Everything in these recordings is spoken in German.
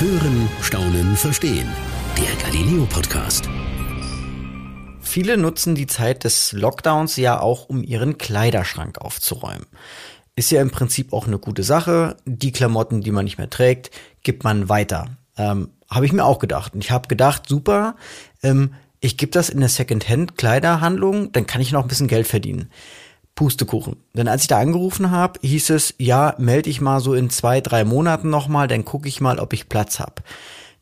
Hören, Staunen, Verstehen. Der Galileo Podcast. Viele nutzen die Zeit des Lockdowns ja auch, um ihren Kleiderschrank aufzuräumen. Ist ja im Prinzip auch eine gute Sache. Die Klamotten, die man nicht mehr trägt, gibt man weiter. Ähm, habe ich mir auch gedacht. Und ich habe gedacht, super, ähm, ich gebe das in eine Secondhand-Kleiderhandlung, dann kann ich noch ein bisschen Geld verdienen. Pustekuchen. Denn als ich da angerufen habe, hieß es, ja, melde ich mal so in zwei, drei Monaten nochmal, dann gucke ich mal, ob ich Platz habe.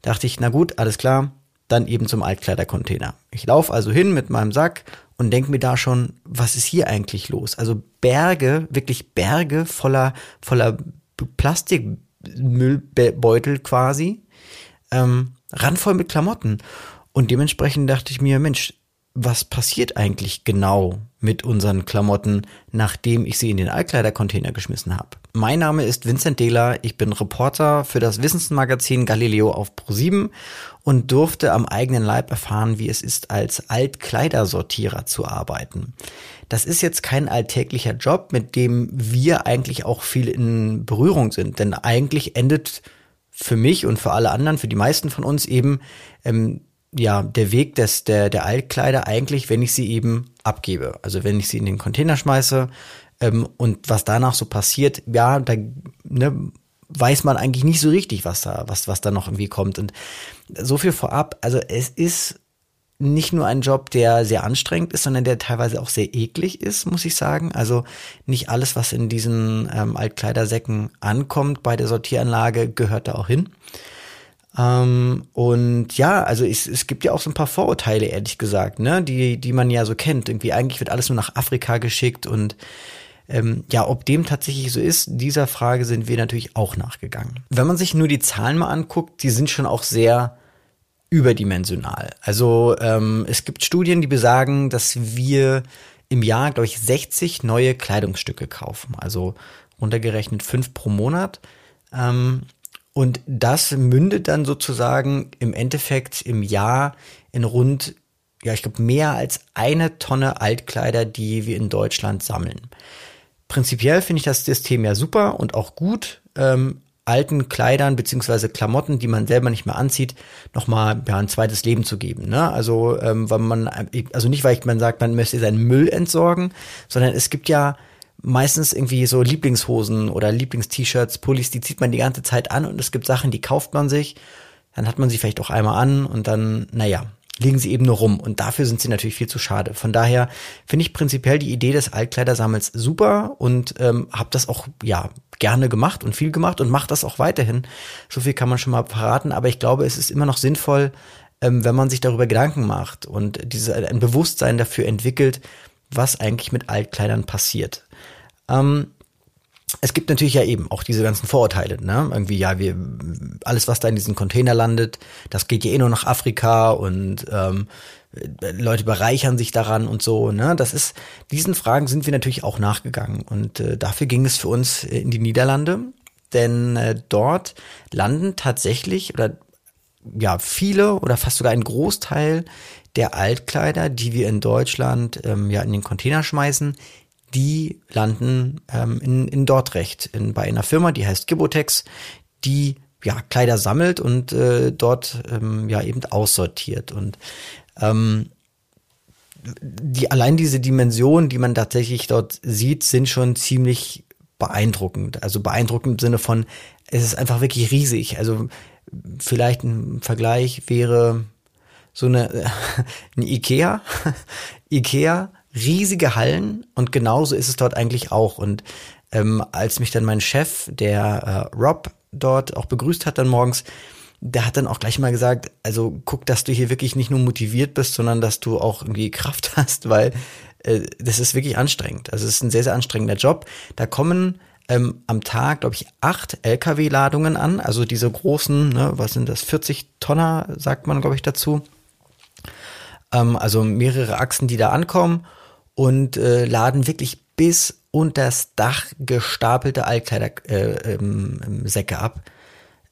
Dachte ich, na gut, alles klar, dann eben zum Altkleidercontainer. Ich laufe also hin mit meinem Sack und denke mir da schon, was ist hier eigentlich los? Also Berge, wirklich Berge voller, voller Plastikmüllbeutel quasi, ähm, randvoll mit Klamotten. Und dementsprechend dachte ich mir, Mensch, was passiert eigentlich genau mit unseren Klamotten, nachdem ich sie in den Altkleidercontainer geschmissen habe. Mein Name ist Vincent Dehler, ich bin Reporter für das Wissensmagazin Galileo auf Pro7 und durfte am eigenen Leib erfahren, wie es ist, als Altkleidersortierer zu arbeiten. Das ist jetzt kein alltäglicher Job, mit dem wir eigentlich auch viel in Berührung sind, denn eigentlich endet für mich und für alle anderen, für die meisten von uns eben ähm, ja der Weg des der der Altkleider eigentlich, wenn ich sie eben abgebe. Also wenn ich sie in den Container schmeiße ähm, und was danach so passiert, ja, da ne, weiß man eigentlich nicht so richtig, was da was was da noch irgendwie kommt. Und so viel vorab. Also es ist nicht nur ein Job, der sehr anstrengend ist, sondern der teilweise auch sehr eklig ist, muss ich sagen. Also nicht alles, was in diesen ähm, Altkleidersäcken ankommt bei der Sortieranlage, gehört da auch hin. Ähm, und ja, also es, es gibt ja auch so ein paar Vorurteile, ehrlich gesagt, ne, die, die man ja so kennt. Irgendwie eigentlich wird alles nur nach Afrika geschickt und ähm, ja, ob dem tatsächlich so ist, dieser Frage sind wir natürlich auch nachgegangen. Wenn man sich nur die Zahlen mal anguckt, die sind schon auch sehr überdimensional. Also ähm, es gibt Studien, die besagen, dass wir im Jahr, glaube ich, 60 neue Kleidungsstücke kaufen. Also runtergerechnet fünf pro Monat. Ähm, und das mündet dann sozusagen im Endeffekt im Jahr in rund, ja, ich glaube, mehr als eine Tonne Altkleider, die wir in Deutschland sammeln. Prinzipiell finde ich das System ja super und auch gut, ähm, alten Kleidern beziehungsweise Klamotten, die man selber nicht mehr anzieht, nochmal ja, ein zweites Leben zu geben. Ne? Also, ähm, weil man, also nicht, weil man sagt, man möchte seinen Müll entsorgen, sondern es gibt ja meistens irgendwie so Lieblingshosen oder Lieblingst-T-Shirts, Pullis, die zieht man die ganze Zeit an und es gibt Sachen, die kauft man sich, dann hat man sie vielleicht auch einmal an und dann, naja, liegen sie eben nur rum und dafür sind sie natürlich viel zu schade. Von daher finde ich prinzipiell die Idee des Altkleidersammels super und ähm, habe das auch ja gerne gemacht und viel gemacht und mache das auch weiterhin. So viel kann man schon mal verraten, aber ich glaube, es ist immer noch sinnvoll, ähm, wenn man sich darüber Gedanken macht und diese ein Bewusstsein dafür entwickelt, was eigentlich mit Altkleidern passiert. Ähm, es gibt natürlich ja eben auch diese ganzen Vorurteile, ne? Irgendwie, ja, wir, alles, was da in diesen Container landet, das geht ja eh nur nach Afrika und ähm, Leute bereichern sich daran und so, ne? Das ist, diesen Fragen sind wir natürlich auch nachgegangen. Und äh, dafür ging es für uns in die Niederlande, denn äh, dort landen tatsächlich oder ja, viele oder fast sogar ein Großteil der Altkleider, die wir in Deutschland ähm, ja in den Container schmeißen, die landen ähm, in, in Dordrecht, in, bei einer Firma, die heißt Gibotex, die ja Kleider sammelt und äh, dort ähm, ja eben aussortiert. Und ähm, die allein diese Dimensionen, die man tatsächlich dort sieht, sind schon ziemlich beeindruckend. Also beeindruckend im Sinne von, es ist einfach wirklich riesig. Also vielleicht ein Vergleich wäre so eine, ein Ikea. Ikea riesige Hallen und genauso ist es dort eigentlich auch. Und ähm, als mich dann mein Chef, der äh, Rob, dort auch begrüßt hat dann morgens, der hat dann auch gleich mal gesagt, also guck, dass du hier wirklich nicht nur motiviert bist, sondern dass du auch irgendwie Kraft hast, weil äh, das ist wirklich anstrengend. Also es ist ein sehr, sehr anstrengender Job. Da kommen ähm, am Tag, glaube ich, acht LKW-Ladungen an, also diese großen, ne, was sind das, 40 Tonner, sagt man, glaube ich, dazu. Ähm, also mehrere Achsen, die da ankommen und äh, laden wirklich bis unter das Dach gestapelte Altkleider-Säcke äh, ähm, ab,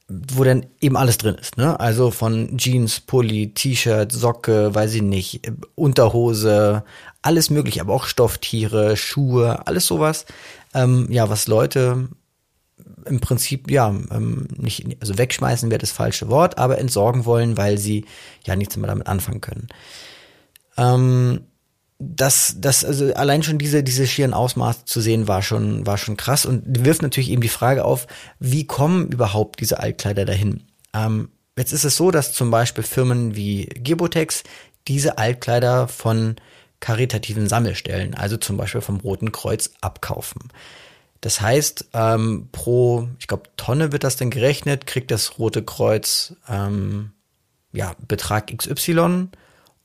wo dann eben alles drin ist. Ne? Also von Jeans, Pulli, T-Shirt, Socke, weiß ich nicht, Unterhose, alles mögliche, aber auch Stofftiere, Schuhe, alles sowas. Ähm, ja, was Leute im Prinzip, ja, ähm, nicht, also wegschmeißen wäre das falsche Wort, aber entsorgen wollen, weil sie ja nichts mehr damit anfangen können. Ähm, das, das, also allein schon diese, diese schieren Ausmaße zu sehen, war schon, war schon krass und wirft natürlich eben die Frage auf, wie kommen überhaupt diese Altkleider dahin? Ähm, jetzt ist es so, dass zum Beispiel Firmen wie Gebotex diese Altkleider von karitativen Sammelstellen, also zum Beispiel vom Roten Kreuz, abkaufen. Das heißt, ähm, pro, ich glaube, Tonne wird das dann gerechnet, kriegt das Rote Kreuz ähm, ja, Betrag XY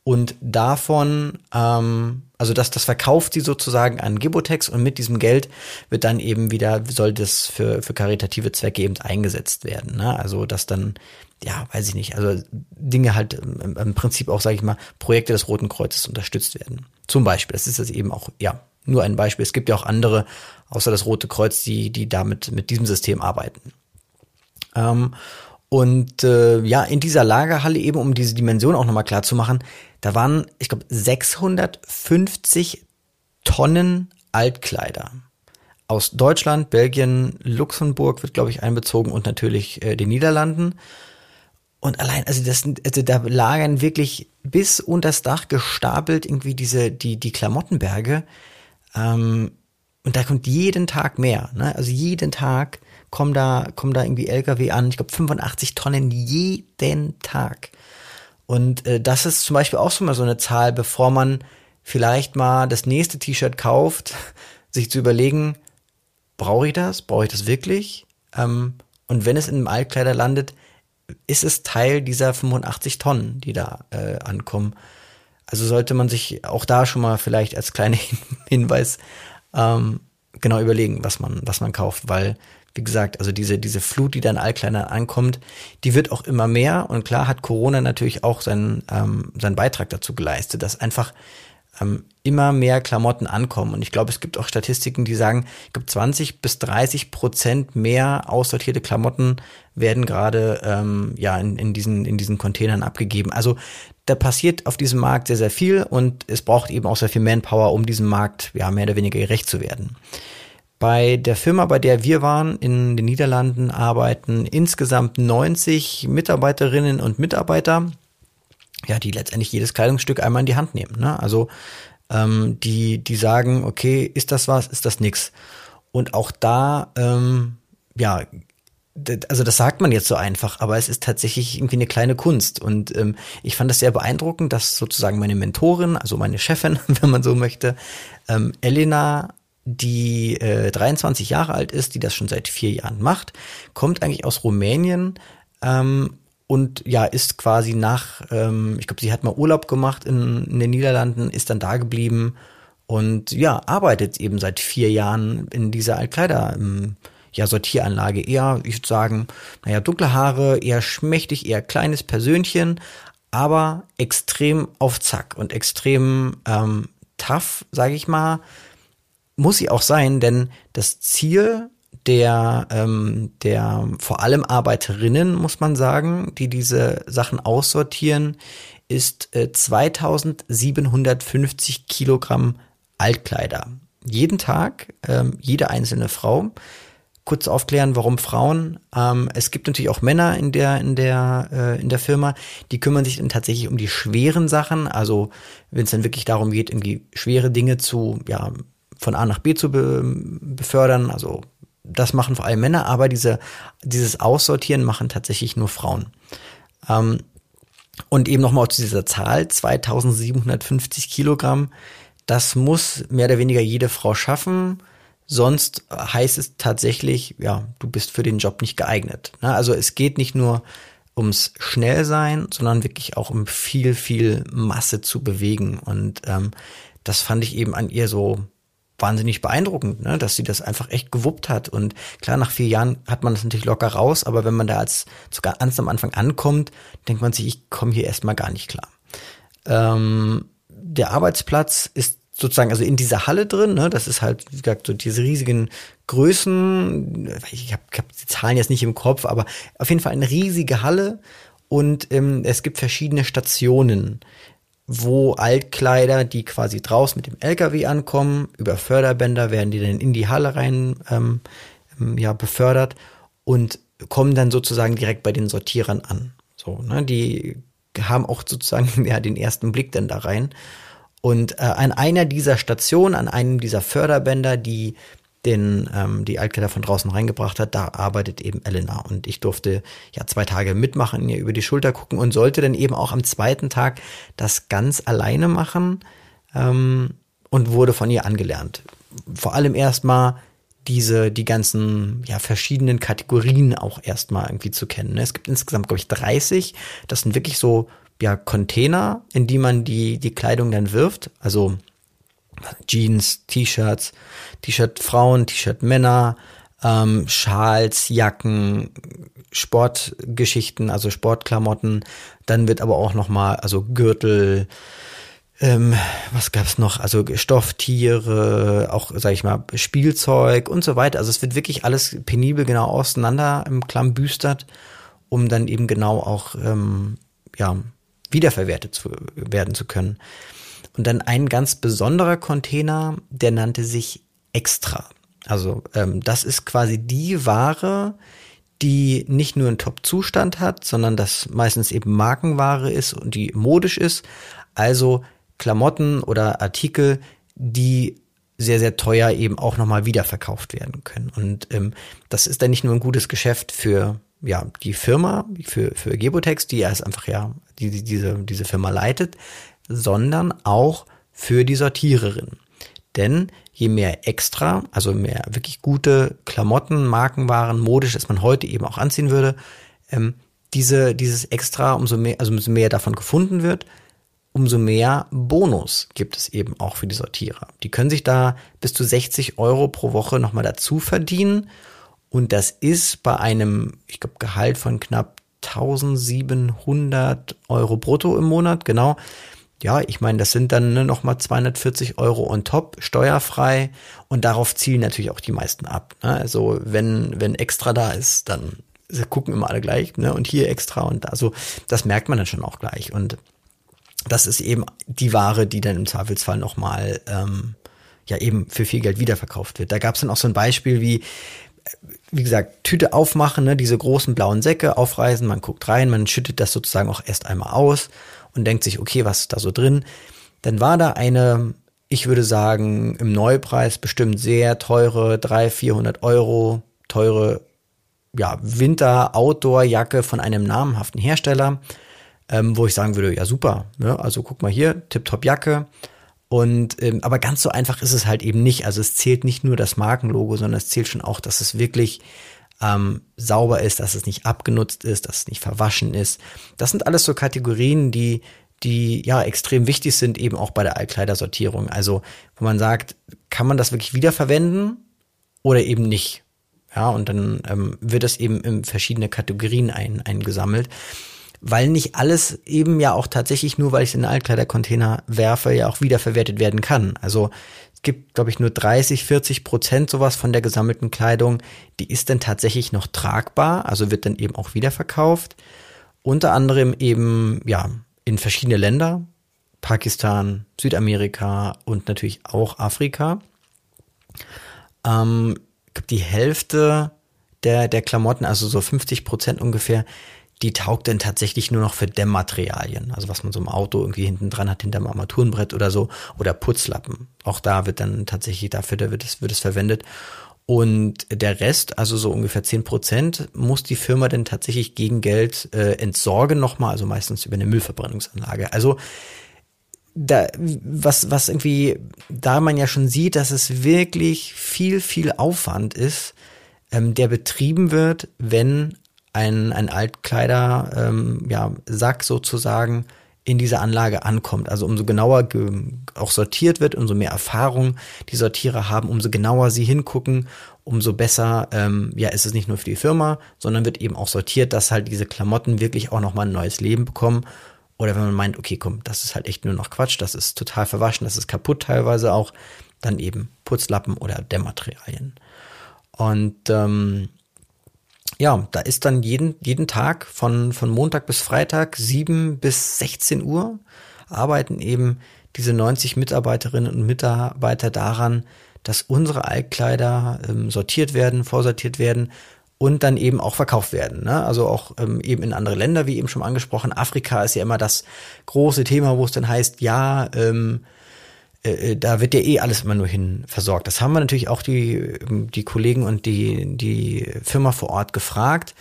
und davon, ähm, also das, das verkauft sie sozusagen an Gibotex und mit diesem Geld wird dann eben wieder, soll das für, für karitative Zwecke eben eingesetzt werden. Ne? Also dass dann, ja, weiß ich nicht, also Dinge halt im, im Prinzip auch, sage ich mal, Projekte des Roten Kreuzes unterstützt werden. Zum Beispiel, das ist das eben auch, ja, nur ein Beispiel. Es gibt ja auch andere, außer das Rote Kreuz, die, die damit mit diesem System arbeiten. Ähm, und äh, ja, in dieser Lagerhalle eben, um diese Dimension auch nochmal klar zu machen, da waren, ich glaube, 650 Tonnen Altkleider. Aus Deutschland, Belgien, Luxemburg wird, glaube ich, einbezogen und natürlich äh, den Niederlanden. Und allein, also das, also da lagern wirklich bis unter das Dach gestapelt irgendwie diese, die, die Klamottenberge. Ähm, und da kommt jeden Tag mehr, ne? Also jeden Tag kommen da, kommen da irgendwie LKW an. Ich glaube 85 Tonnen jeden Tag. Und äh, das ist zum Beispiel auch schon mal so eine Zahl, bevor man vielleicht mal das nächste T-Shirt kauft, sich zu überlegen, brauche ich das? Brauche ich das wirklich? Ähm, und wenn es in einem Altkleider landet, ist es Teil dieser 85 Tonnen, die da äh, ankommen. Also sollte man sich auch da schon mal vielleicht als kleiner Hinweis ähm, genau überlegen, was man, was man kauft, weil wie gesagt, also diese, diese Flut, die dann Altkleidern ankommt, die wird auch immer mehr. Und klar hat Corona natürlich auch seinen, ähm, seinen Beitrag dazu geleistet, dass einfach ähm, immer mehr Klamotten ankommen. Und ich glaube, es gibt auch Statistiken, die sagen, ich glaube, 20 bis 30 Prozent mehr aussortierte Klamotten werden gerade ähm, ja in, in, diesen, in diesen Containern abgegeben. Also da passiert auf diesem Markt sehr, sehr viel und es braucht eben auch sehr viel Manpower, um diesem Markt ja mehr oder weniger gerecht zu werden. Bei der Firma, bei der wir waren, in den Niederlanden, arbeiten insgesamt 90 Mitarbeiterinnen und Mitarbeiter, ja, die letztendlich jedes Kleidungsstück einmal in die Hand nehmen. Ne? Also ähm, die, die sagen, okay, ist das was, ist das nix? Und auch da, ähm, ja, also das sagt man jetzt so einfach, aber es ist tatsächlich irgendwie eine kleine Kunst. Und ähm, ich fand das sehr beeindruckend, dass sozusagen meine Mentorin, also meine Chefin, wenn man so möchte, ähm, Elena die äh, 23 Jahre alt ist, die das schon seit vier Jahren macht, kommt eigentlich aus Rumänien ähm, und ja, ist quasi nach, ähm, ich glaube, sie hat mal Urlaub gemacht in, in den Niederlanden, ist dann da geblieben und ja, arbeitet eben seit vier Jahren in dieser Altkleider. Ähm, ja, Sortieranlage eher, ich würde sagen, naja, dunkle Haare, eher schmächtig, eher kleines Persönchen, aber extrem auf Zack und extrem ähm, tough, sage ich mal muss sie auch sein, denn das Ziel der, ähm, der vor allem Arbeiterinnen, muss man sagen, die diese Sachen aussortieren, ist äh, 2750 Kilogramm Altkleider. Jeden Tag, ähm, jede einzelne Frau. Kurz aufklären, warum Frauen. Ähm, es gibt natürlich auch Männer in der in der äh, in der Firma, die kümmern sich dann tatsächlich um die schweren Sachen. Also wenn es dann wirklich darum geht, irgendwie schwere Dinge zu ja von A nach B zu be befördern. Also das machen vor allem Männer, aber diese, dieses Aussortieren machen tatsächlich nur Frauen. Ähm, und eben nochmal zu dieser Zahl, 2750 Kilogramm, das muss mehr oder weniger jede Frau schaffen. Sonst heißt es tatsächlich, ja, du bist für den Job nicht geeignet. Ne? Also es geht nicht nur ums Schnellsein, sondern wirklich auch um viel, viel Masse zu bewegen. Und ähm, das fand ich eben an ihr so wahnsinnig beeindruckend, ne? dass sie das einfach echt gewuppt hat. Und klar, nach vier Jahren hat man das natürlich locker raus, aber wenn man da als sogar ganz am Anfang ankommt, denkt man sich, ich komme hier erstmal gar nicht klar. Ähm, der Arbeitsplatz ist sozusagen also in dieser Halle drin, ne? das ist halt, wie gesagt, so diese riesigen Größen, ich habe hab die Zahlen jetzt nicht im Kopf, aber auf jeden Fall eine riesige Halle und ähm, es gibt verschiedene Stationen wo Altkleider, die quasi draußen mit dem LKW ankommen, über Förderbänder werden die dann in die Halle rein ähm, ja, befördert und kommen dann sozusagen direkt bei den Sortierern an. So, ne, die haben auch sozusagen ja den ersten Blick dann da rein. Und äh, an einer dieser Stationen, an einem dieser Förderbänder, die den ähm, die Altkleider von draußen reingebracht hat, da arbeitet eben Elena und ich durfte ja zwei Tage mitmachen, ihr über die Schulter gucken und sollte dann eben auch am zweiten Tag das ganz alleine machen ähm, und wurde von ihr angelernt. Vor allem erstmal diese, die ganzen, ja, verschiedenen Kategorien auch erstmal irgendwie zu kennen. Es gibt insgesamt, glaube ich, 30. Das sind wirklich so, ja, Container, in die man die, die Kleidung dann wirft. Also Jeans, T-Shirts, T-Shirt Frauen, T-Shirt Männer, ähm, Schals, Jacken, Sportgeschichten, also Sportklamotten. Dann wird aber auch nochmal, also Gürtel, ähm, was gab's noch? Also Stofftiere, auch, sag ich mal, Spielzeug und so weiter. Also es wird wirklich alles penibel genau auseinander im Klamm büstert, um dann eben genau auch, ähm, ja, wiederverwertet zu, werden zu können. Und dann ein ganz besonderer Container, der nannte sich Extra. Also ähm, das ist quasi die Ware, die nicht nur einen Top-Zustand hat, sondern das meistens eben Markenware ist und die modisch ist. Also Klamotten oder Artikel, die sehr, sehr teuer eben auch nochmal wiederverkauft werden können. Und ähm, das ist dann nicht nur ein gutes Geschäft für ja, die Firma, für, für Gebotex, die erst einfach ja die, die, diese, diese Firma leitet, sondern auch für die Sortiererin. Denn je mehr extra, also mehr wirklich gute Klamotten, Markenwaren, modisch, das man heute eben auch anziehen würde, ähm, diese, dieses extra, umso mehr, also umso mehr davon gefunden wird, umso mehr Bonus gibt es eben auch für die Sortierer. Die können sich da bis zu 60 Euro pro Woche nochmal dazu verdienen. Und das ist bei einem, ich glaube, Gehalt von knapp 1700 Euro brutto im Monat, genau. Ja, ich meine, das sind dann ne, nochmal 240 Euro on top, steuerfrei. Und darauf zielen natürlich auch die meisten ab. Ne? Also wenn, wenn extra da ist, dann gucken immer alle gleich. Ne? Und hier extra und da. Also das merkt man dann schon auch gleich. Und das ist eben die Ware, die dann im Zweifelsfall nochmal ähm, ja eben für viel Geld wiederverkauft wird. Da gab es dann auch so ein Beispiel wie, wie gesagt, Tüte aufmachen, ne, diese großen blauen Säcke aufreißen, man guckt rein, man schüttet das sozusagen auch erst einmal aus und denkt sich, okay, was ist da so drin? Dann war da eine, ich würde sagen, im Neupreis bestimmt sehr teure, 300, 400 Euro teure ja, Winter-Outdoor-Jacke von einem namhaften Hersteller ähm, wo ich sagen würde, ja super, ne? also guck mal hier, tipptopp Jacke. Und ähm, aber ganz so einfach ist es halt eben nicht. Also es zählt nicht nur das Markenlogo, sondern es zählt schon auch, dass es wirklich ähm, sauber ist, dass es nicht abgenutzt ist, dass es nicht verwaschen ist. Das sind alles so Kategorien, die die ja extrem wichtig sind, eben auch bei der Altkleidersortierung. Also, wo man sagt, kann man das wirklich wiederverwenden oder eben nicht? Ja, und dann ähm, wird das eben in verschiedene Kategorien ein, eingesammelt weil nicht alles eben ja auch tatsächlich nur, weil ich es in einen Altkleidercontainer werfe, ja auch wiederverwertet werden kann. Also gibt, glaube ich, nur 30, 40 Prozent sowas von der gesammelten Kleidung, die ist dann tatsächlich noch tragbar, also wird dann eben auch wiederverkauft. Unter anderem eben, ja, in verschiedene Länder, Pakistan, Südamerika und natürlich auch Afrika. Ähm, die Hälfte der, der Klamotten, also so 50 Prozent ungefähr, die taugt dann tatsächlich nur noch für Dämmmaterialien. Also was man so im Auto irgendwie hinten dran hat, hinterm Armaturenbrett oder so. Oder Putzlappen. Auch da wird dann tatsächlich dafür, da wird es, wird es verwendet. Und der Rest, also so ungefähr zehn Prozent, muss die Firma dann tatsächlich gegen Geld äh, entsorgen nochmal, also meistens über eine Müllverbrennungsanlage. Also da, was, was irgendwie, da man ja schon sieht, dass es wirklich viel, viel Aufwand ist, ähm, der betrieben wird, wenn ein, ein Altkleider, ähm, ja, Sack sozusagen in dieser Anlage ankommt. Also umso genauer auch sortiert wird, umso mehr Erfahrung die Sortierer haben, umso genauer sie hingucken, umso besser, ähm, ja, ist es nicht nur für die Firma, sondern wird eben auch sortiert, dass halt diese Klamotten wirklich auch nochmal ein neues Leben bekommen. Oder wenn man meint, okay, komm, das ist halt echt nur noch Quatsch, das ist total verwaschen, das ist kaputt teilweise auch, dann eben Putzlappen oder Dämmmaterialien. Und ähm, ja, da ist dann jeden, jeden Tag von, von Montag bis Freitag, 7 bis 16 Uhr, arbeiten eben diese 90 Mitarbeiterinnen und Mitarbeiter daran, dass unsere Altkleider ähm, sortiert werden, vorsortiert werden und dann eben auch verkauft werden. Ne? Also auch ähm, eben in andere Länder, wie eben schon angesprochen. Afrika ist ja immer das große Thema, wo es dann heißt, ja, ähm, äh, äh, da wird ja eh alles immer nur hin versorgt. Das haben wir natürlich auch die, ähm, die Kollegen und die, die Firma vor Ort gefragt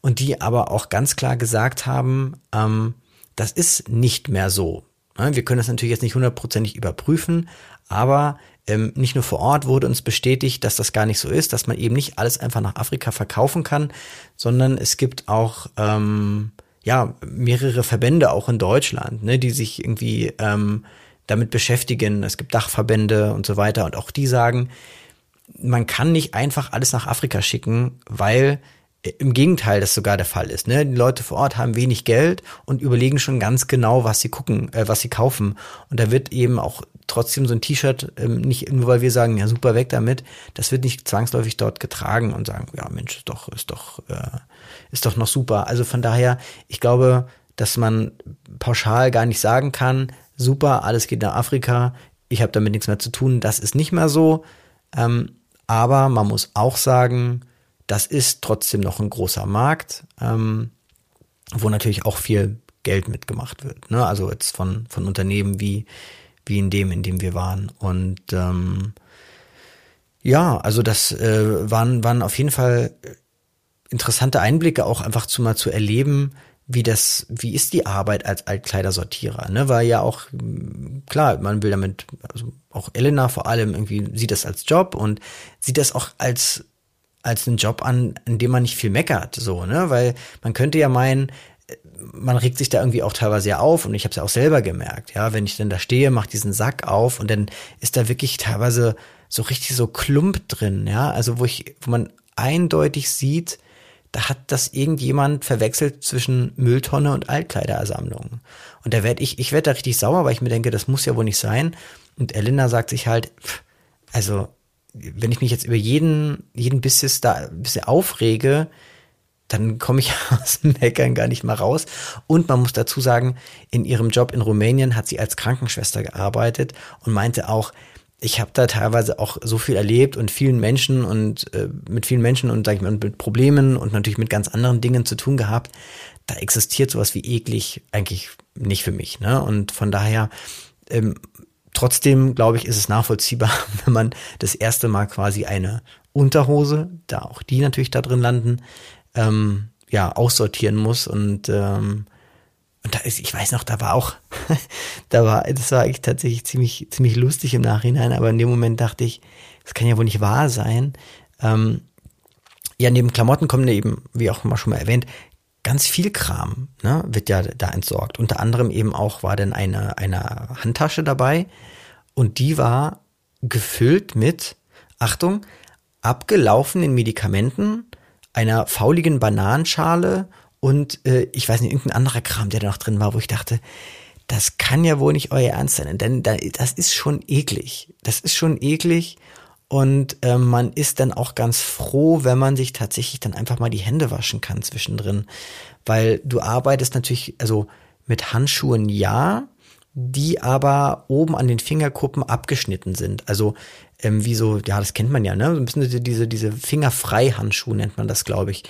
und die aber auch ganz klar gesagt haben, ähm, das ist nicht mehr so. Ne? Wir können das natürlich jetzt nicht hundertprozentig überprüfen, aber ähm, nicht nur vor Ort wurde uns bestätigt, dass das gar nicht so ist, dass man eben nicht alles einfach nach Afrika verkaufen kann, sondern es gibt auch ähm, ja mehrere Verbände auch in Deutschland, ne, die sich irgendwie ähm, damit beschäftigen. Es gibt Dachverbände und so weiter und auch die sagen, man kann nicht einfach alles nach Afrika schicken, weil im Gegenteil das sogar der Fall ist. Ne? Die Leute vor Ort haben wenig Geld und überlegen schon ganz genau, was sie gucken, äh, was sie kaufen. Und da wird eben auch trotzdem so ein T-Shirt, ähm, nicht nur weil wir sagen, ja super, weg damit, das wird nicht zwangsläufig dort getragen und sagen, ja Mensch, ist doch, ist doch, äh, ist doch noch super. Also von daher, ich glaube, dass man pauschal gar nicht sagen kann, super, alles geht nach Afrika, ich habe damit nichts mehr zu tun, das ist nicht mehr so. Ähm, aber man muss auch sagen, das ist trotzdem noch ein großer Markt, ähm, wo natürlich auch viel Geld mitgemacht wird. Ne? Also jetzt von, von Unternehmen wie, wie in dem, in dem wir waren. Und ähm, ja, also das äh, waren, waren auf jeden Fall interessante Einblicke, auch einfach zu mal zu erleben, wie das, wie ist die Arbeit als Altkleidersortierer, ne? Weil ja auch, klar, man will damit, also auch Elena vor allem irgendwie sieht das als Job und sieht das auch als als einen Job an, in dem man nicht viel meckert, so, ne? Weil man könnte ja meinen, man regt sich da irgendwie auch teilweise ja auf und ich habe es ja auch selber gemerkt, ja, wenn ich dann da stehe, mach diesen Sack auf und dann ist da wirklich teilweise so richtig so Klump drin, ja, also wo ich, wo man eindeutig sieht, da hat das irgendjemand verwechselt zwischen Mülltonne und Altkleidersammlung. Und da werde ich, ich werde da richtig sauer, weil ich mir denke, das muss ja wohl nicht sein. Und Elena sagt sich halt, also wenn ich mich jetzt über jeden, jeden bisschen da ein bisschen aufrege, dann komme ich aus dem Meckern gar nicht mal raus. Und man muss dazu sagen, in ihrem Job in Rumänien hat sie als Krankenschwester gearbeitet und meinte auch, ich habe da teilweise auch so viel erlebt und vielen Menschen und äh, mit vielen Menschen und sag ich mal mit Problemen und natürlich mit ganz anderen Dingen zu tun gehabt. Da existiert sowas wie eklig eigentlich nicht für mich. Ne? Und von daher ähm, Trotzdem, glaube ich, ist es nachvollziehbar, wenn man das erste Mal quasi eine Unterhose, da auch die natürlich da drin landen, ähm, ja, aussortieren muss und ähm, und da ist, ich weiß noch, da war auch, da war, das war eigentlich tatsächlich ziemlich, ziemlich lustig im Nachhinein, aber in dem Moment dachte ich, das kann ja wohl nicht wahr sein. Ähm, ja, neben Klamotten kommen eben, wie auch immer schon mal erwähnt, ganz viel Kram ne, wird ja da entsorgt. Unter anderem eben auch war dann eine, eine Handtasche dabei und die war gefüllt mit, Achtung, abgelaufenen Medikamenten, einer fauligen Bananenschale und äh, ich weiß nicht, irgendein anderer Kram, der da noch drin war, wo ich dachte, das kann ja wohl nicht euer Ernst sein, denn das ist schon eklig. Das ist schon eklig und äh, man ist dann auch ganz froh, wenn man sich tatsächlich dann einfach mal die Hände waschen kann zwischendrin. Weil du arbeitest natürlich, also mit Handschuhen ja, die aber oben an den Fingerkuppen abgeschnitten sind. Also ähm, wie so, ja, das kennt man ja, ne? So ein bisschen diese, diese Fingerfrei-Handschuhe nennt man das, glaube ich.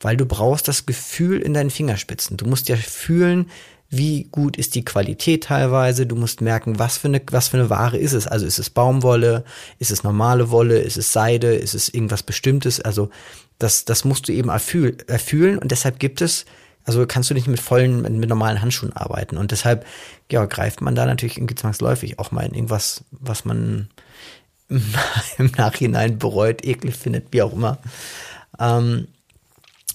Weil du brauchst das Gefühl in deinen Fingerspitzen. Du musst ja fühlen, wie gut ist die Qualität teilweise, du musst merken, was für eine, was für eine Ware ist es. Also ist es Baumwolle, ist es normale Wolle, ist es Seide, ist es irgendwas Bestimmtes. Also das, das musst du eben erfühl, erfühlen und deshalb gibt es, also kannst du nicht mit vollen, mit, normalen Handschuhen arbeiten und deshalb, ja, greift man da natürlich zwangsläufig auch mal in irgendwas, was man im Nachhinein bereut, eklig findet, wie auch immer. Ähm,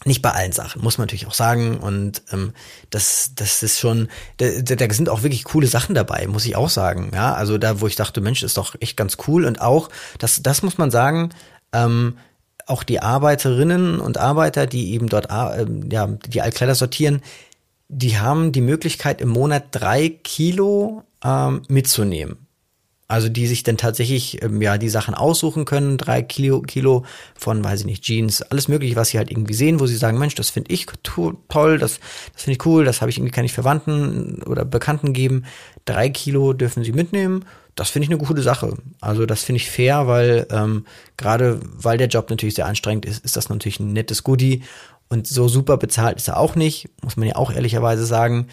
nicht bei allen Sachen, muss man natürlich auch sagen. Und ähm, das, das ist schon, da, da sind auch wirklich coole Sachen dabei, muss ich auch sagen. Ja, also da, wo ich dachte, Mensch, ist doch echt ganz cool. Und auch, das, das muss man sagen, ähm, auch die Arbeiterinnen und Arbeiter, die eben dort äh, ja, die Altkleider sortieren, die haben die Möglichkeit, im Monat drei Kilo ähm, mitzunehmen. Also die sich dann tatsächlich ähm, ja die Sachen aussuchen können, drei Kilo, Kilo von, weiß ich nicht, Jeans, alles mögliche, was sie halt irgendwie sehen, wo sie sagen, Mensch, das finde ich toll, das, das finde ich cool, das habe ich irgendwie, kann ich Verwandten oder Bekannten geben. Drei Kilo dürfen sie mitnehmen. Das finde ich eine gute Sache. Also das finde ich fair, weil ähm, gerade weil der Job natürlich sehr anstrengend ist, ist das natürlich ein nettes Goodie. Und so super bezahlt ist er auch nicht, muss man ja auch ehrlicherweise sagen.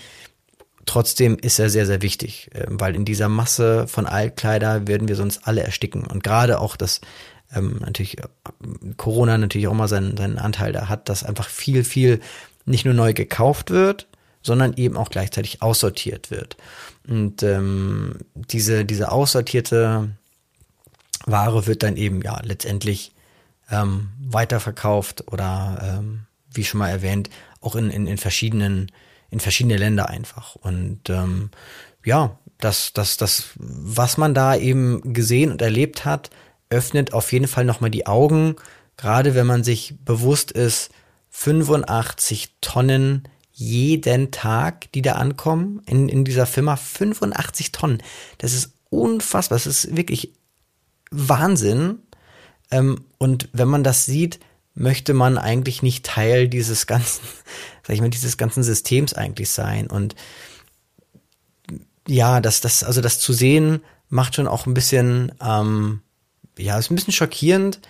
Trotzdem ist er sehr, sehr wichtig, ähm, weil in dieser Masse von Altkleider werden wir sonst alle ersticken. Und gerade auch das, ähm, natürlich, äh, Corona natürlich auch mal seinen, seinen Anteil da hat, dass einfach viel, viel nicht nur neu gekauft wird, sondern eben auch gleichzeitig aussortiert wird. Und ähm, diese, diese aussortierte Ware wird dann eben ja letztendlich ähm, weiterverkauft oder ähm, wie schon mal erwähnt, auch in, in, in verschiedenen in verschiedene Länder einfach. Und ähm, ja, das, das, das, was man da eben gesehen und erlebt hat, öffnet auf jeden Fall nochmal die Augen, gerade wenn man sich bewusst ist, 85 Tonnen jeden Tag, die da ankommen in, in dieser Firma, 85 Tonnen. Das ist unfassbar, das ist wirklich Wahnsinn. Ähm, und wenn man das sieht, möchte man eigentlich nicht Teil dieses ganzen, sag ich mal, dieses ganzen Systems eigentlich sein. Und ja, das, das, also das zu sehen, macht schon auch ein bisschen, ähm, ja, ist ein bisschen schockierend,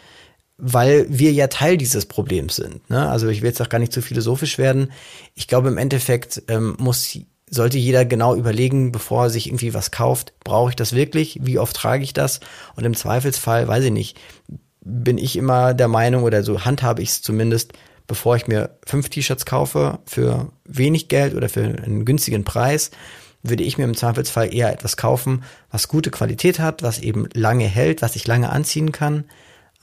weil wir ja Teil dieses Problems sind. Ne? Also ich will jetzt auch gar nicht zu philosophisch werden. Ich glaube, im Endeffekt ähm, muss sollte jeder genau überlegen, bevor er sich irgendwie was kauft, brauche ich das wirklich? Wie oft trage ich das? Und im Zweifelsfall, weiß ich nicht, bin ich immer der Meinung oder so handhabe ich es zumindest, bevor ich mir fünf T-Shirts kaufe für wenig Geld oder für einen günstigen Preis, würde ich mir im Zweifelsfall eher etwas kaufen, was gute Qualität hat, was eben lange hält, was ich lange anziehen kann.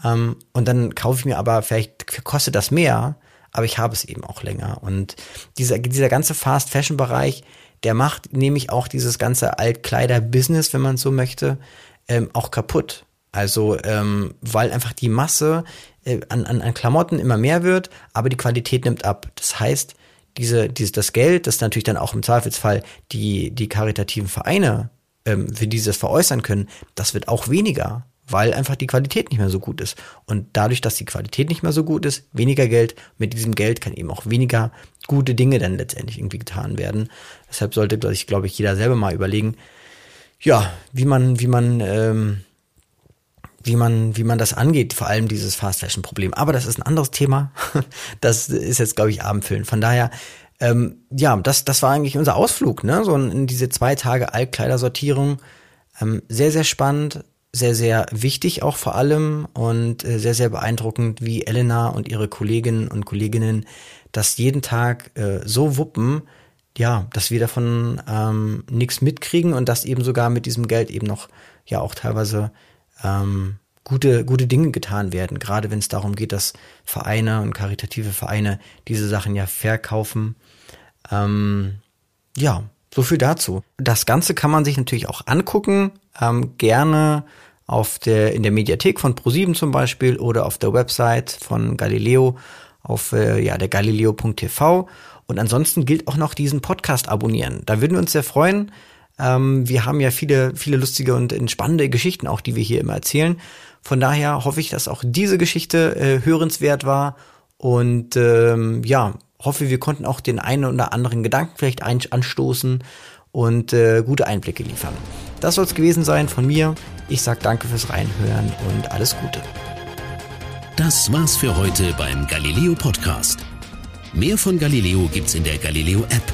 Ähm, und dann kaufe ich mir aber, vielleicht kostet das mehr, aber ich habe es eben auch länger. Und dieser, dieser ganze Fast-Fashion-Bereich, der macht nämlich auch dieses ganze Altkleider-Business, wenn man so möchte, ähm, auch kaputt. Also, ähm, weil einfach die Masse äh, an, an, an Klamotten immer mehr wird, aber die Qualität nimmt ab. Das heißt, diese, dieses, das Geld, das natürlich dann auch im Zweifelsfall die, die karitativen Vereine ähm, für dieses veräußern können, das wird auch weniger, weil einfach die Qualität nicht mehr so gut ist. Und dadurch, dass die Qualität nicht mehr so gut ist, weniger Geld, mit diesem Geld kann eben auch weniger gute Dinge dann letztendlich irgendwie getan werden. Deshalb sollte, glaube ich, glaube ich, jeder selber mal überlegen, ja, wie man, wie man ähm, wie man, wie man das angeht, vor allem dieses Fast Fashion Problem. Aber das ist ein anderes Thema. Das ist jetzt, glaube ich, Abendfüllen. Von daher, ähm, ja, das, das war eigentlich unser Ausflug, ne? So in diese zwei Tage Altkleidersortierung. Ähm, sehr, sehr spannend, sehr, sehr wichtig auch vor allem und äh, sehr, sehr beeindruckend, wie Elena und ihre Kolleginnen und Kolleginnen das jeden Tag äh, so wuppen, ja, dass wir davon ähm, nichts mitkriegen und das eben sogar mit diesem Geld eben noch ja auch teilweise ähm, gute, gute Dinge getan werden, gerade wenn es darum geht, dass Vereine und karitative Vereine diese Sachen ja verkaufen. Ähm, ja, so viel dazu. Das Ganze kann man sich natürlich auch angucken, ähm, gerne auf der, in der Mediathek von Pro7 zum Beispiel oder auf der Website von Galileo auf äh, ja, der galileo.tv. Und ansonsten gilt auch noch diesen Podcast abonnieren. Da würden wir uns sehr freuen. Ähm, wir haben ja viele, viele lustige und spannende Geschichten auch, die wir hier immer erzählen. Von daher hoffe ich, dass auch diese Geschichte äh, hörenswert war und ähm, ja, hoffe, wir konnten auch den einen oder anderen Gedanken vielleicht anstoßen und äh, gute Einblicke liefern. Das soll es gewesen sein von mir. Ich sage danke fürs Reinhören und alles Gute. Das war's für heute beim Galileo Podcast. Mehr von Galileo gibt's in der Galileo App